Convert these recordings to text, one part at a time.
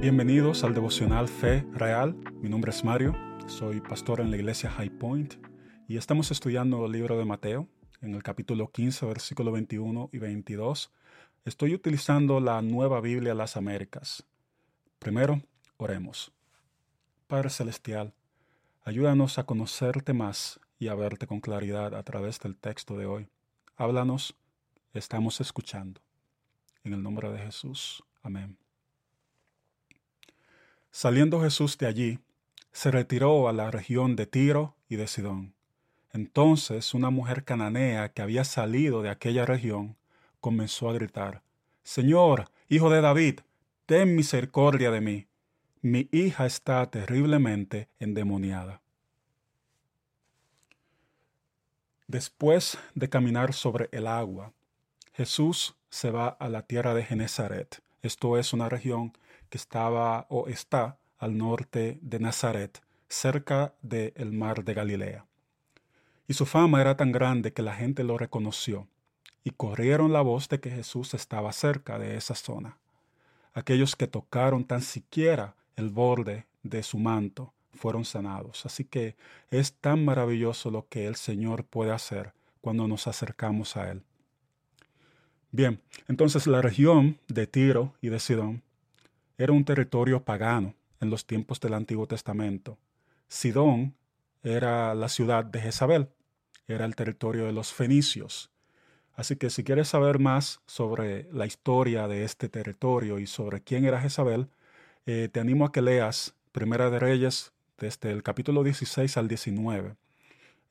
Bienvenidos al devocional Fe Real. Mi nombre es Mario, soy pastor en la iglesia High Point y estamos estudiando el libro de Mateo en el capítulo 15, versículo 21 y 22. Estoy utilizando la nueva Biblia las Américas. Primero, oremos. Padre Celestial, ayúdanos a conocerte más y a verte con claridad a través del texto de hoy. Háblanos, estamos escuchando. En el nombre de Jesús. Amén. Saliendo Jesús de allí, se retiró a la región de Tiro y de Sidón. Entonces una mujer cananea que había salido de aquella región comenzó a gritar, Señor, hijo de David, ten misericordia de mí. Mi hija está terriblemente endemoniada. Después de caminar sobre el agua, Jesús se va a la tierra de Genezaret. Esto es una región que estaba o está al norte de Nazaret, cerca del mar de Galilea. Y su fama era tan grande que la gente lo reconoció, y corrieron la voz de que Jesús estaba cerca de esa zona. Aquellos que tocaron tan siquiera el borde de su manto fueron sanados. Así que es tan maravilloso lo que el Señor puede hacer cuando nos acercamos a Él. Bien, entonces la región de Tiro y de Sidón era un territorio pagano en los tiempos del Antiguo Testamento. Sidón era la ciudad de Jezabel, era el territorio de los fenicios. Así que si quieres saber más sobre la historia de este territorio y sobre quién era Jezabel, eh, te animo a que leas Primera de Reyes desde el capítulo 16 al 19.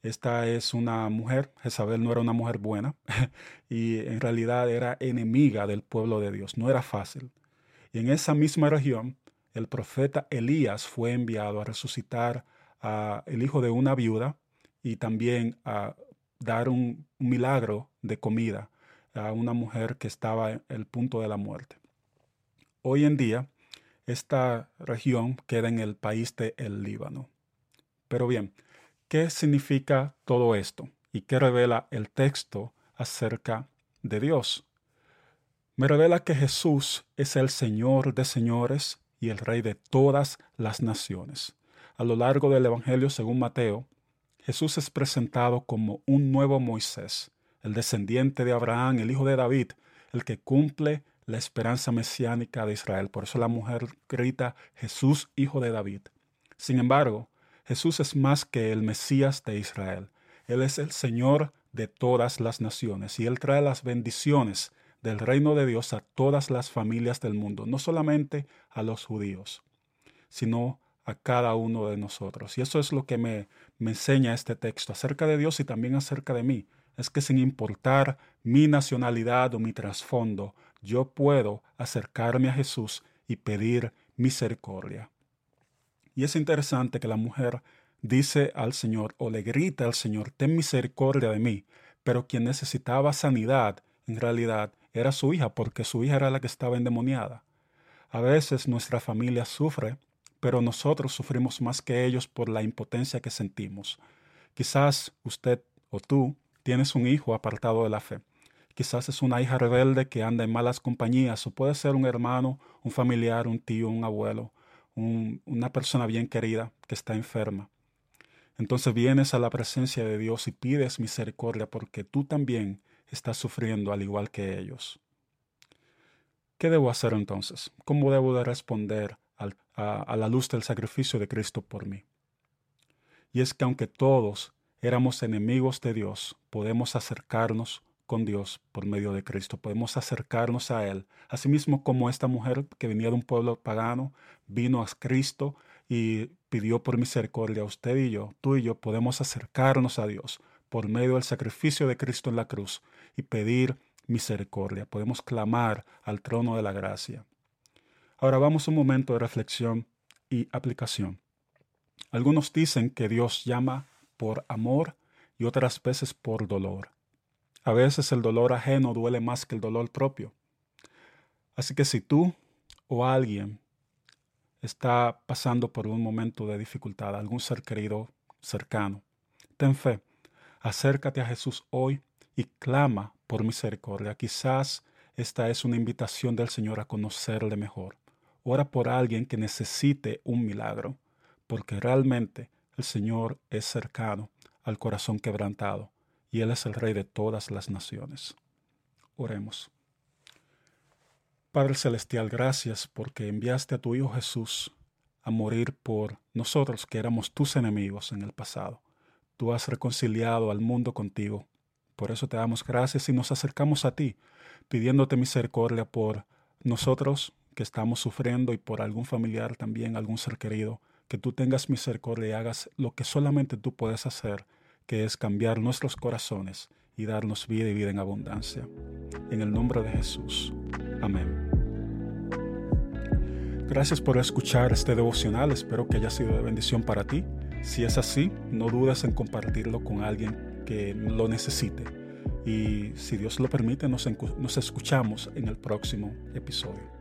Esta es una mujer, Jezabel no era una mujer buena y en realidad era enemiga del pueblo de Dios, no era fácil. Y en esa misma región, el profeta Elías fue enviado a resucitar a el hijo de una viuda y también a dar un milagro de comida a una mujer que estaba en el punto de la muerte. Hoy en día, esta región queda en el país de el Líbano. Pero bien, ¿qué significa todo esto? ¿Y qué revela el texto acerca de Dios? Me revela que Jesús es el Señor de señores y el Rey de todas las naciones. A lo largo del Evangelio según Mateo, Jesús es presentado como un nuevo Moisés, el descendiente de Abraham, el hijo de David, el que cumple la esperanza mesiánica de Israel. Por eso la mujer grita Jesús, hijo de David. Sin embargo, Jesús es más que el Mesías de Israel. Él es el Señor de todas las naciones y Él trae las bendiciones del reino de Dios a todas las familias del mundo, no solamente a los judíos, sino a cada uno de nosotros. Y eso es lo que me, me enseña este texto acerca de Dios y también acerca de mí. Es que sin importar mi nacionalidad o mi trasfondo, yo puedo acercarme a Jesús y pedir misericordia. Y es interesante que la mujer dice al Señor o le grita al Señor, ten misericordia de mí, pero quien necesitaba sanidad en realidad era su hija porque su hija era la que estaba endemoniada. A veces nuestra familia sufre, pero nosotros sufrimos más que ellos por la impotencia que sentimos. Quizás usted o tú tienes un hijo apartado de la fe. Quizás es una hija rebelde que anda en malas compañías o puede ser un hermano, un familiar, un tío, un abuelo, una persona bien querida que está enferma. Entonces vienes a la presencia de Dios y pides misericordia porque tú también está sufriendo al igual que ellos. ¿Qué debo hacer entonces? ¿Cómo debo de responder a, a la luz del sacrificio de Cristo por mí? Y es que aunque todos éramos enemigos de Dios, podemos acercarnos con Dios por medio de Cristo. Podemos acercarnos a Él. Asimismo como esta mujer que venía de un pueblo pagano vino a Cristo y pidió por misericordia a usted y yo, tú y yo podemos acercarnos a Dios por medio del sacrificio de Cristo en la cruz y pedir misericordia. Podemos clamar al trono de la gracia. Ahora vamos a un momento de reflexión y aplicación. Algunos dicen que Dios llama por amor y otras veces por dolor. A veces el dolor ajeno duele más que el dolor propio. Así que si tú o alguien está pasando por un momento de dificultad, algún ser querido cercano, ten fe acércate a Jesús hoy y clama por misericordia. Quizás esta es una invitación del Señor a conocerle mejor. ora por alguien que necesite un milagro, porque realmente el Señor es cercano al corazón quebrantado y Él es el Rey de todas las naciones. Oremos. Padre Celestial, gracias porque enviaste a tu Hijo Jesús a morir por nosotros que éramos tus enemigos en el pasado. Tú has reconciliado al mundo contigo. Por eso te damos gracias y nos acercamos a ti, pidiéndote misericordia por nosotros que estamos sufriendo y por algún familiar también, algún ser querido, que tú tengas misericordia y hagas lo que solamente tú puedes hacer, que es cambiar nuestros corazones y darnos vida y vida en abundancia. En el nombre de Jesús. Amén. Gracias por escuchar este devocional, espero que haya sido de bendición para ti. Si es así, no dudes en compartirlo con alguien que lo necesite. Y si Dios lo permite, nos, nos escuchamos en el próximo episodio.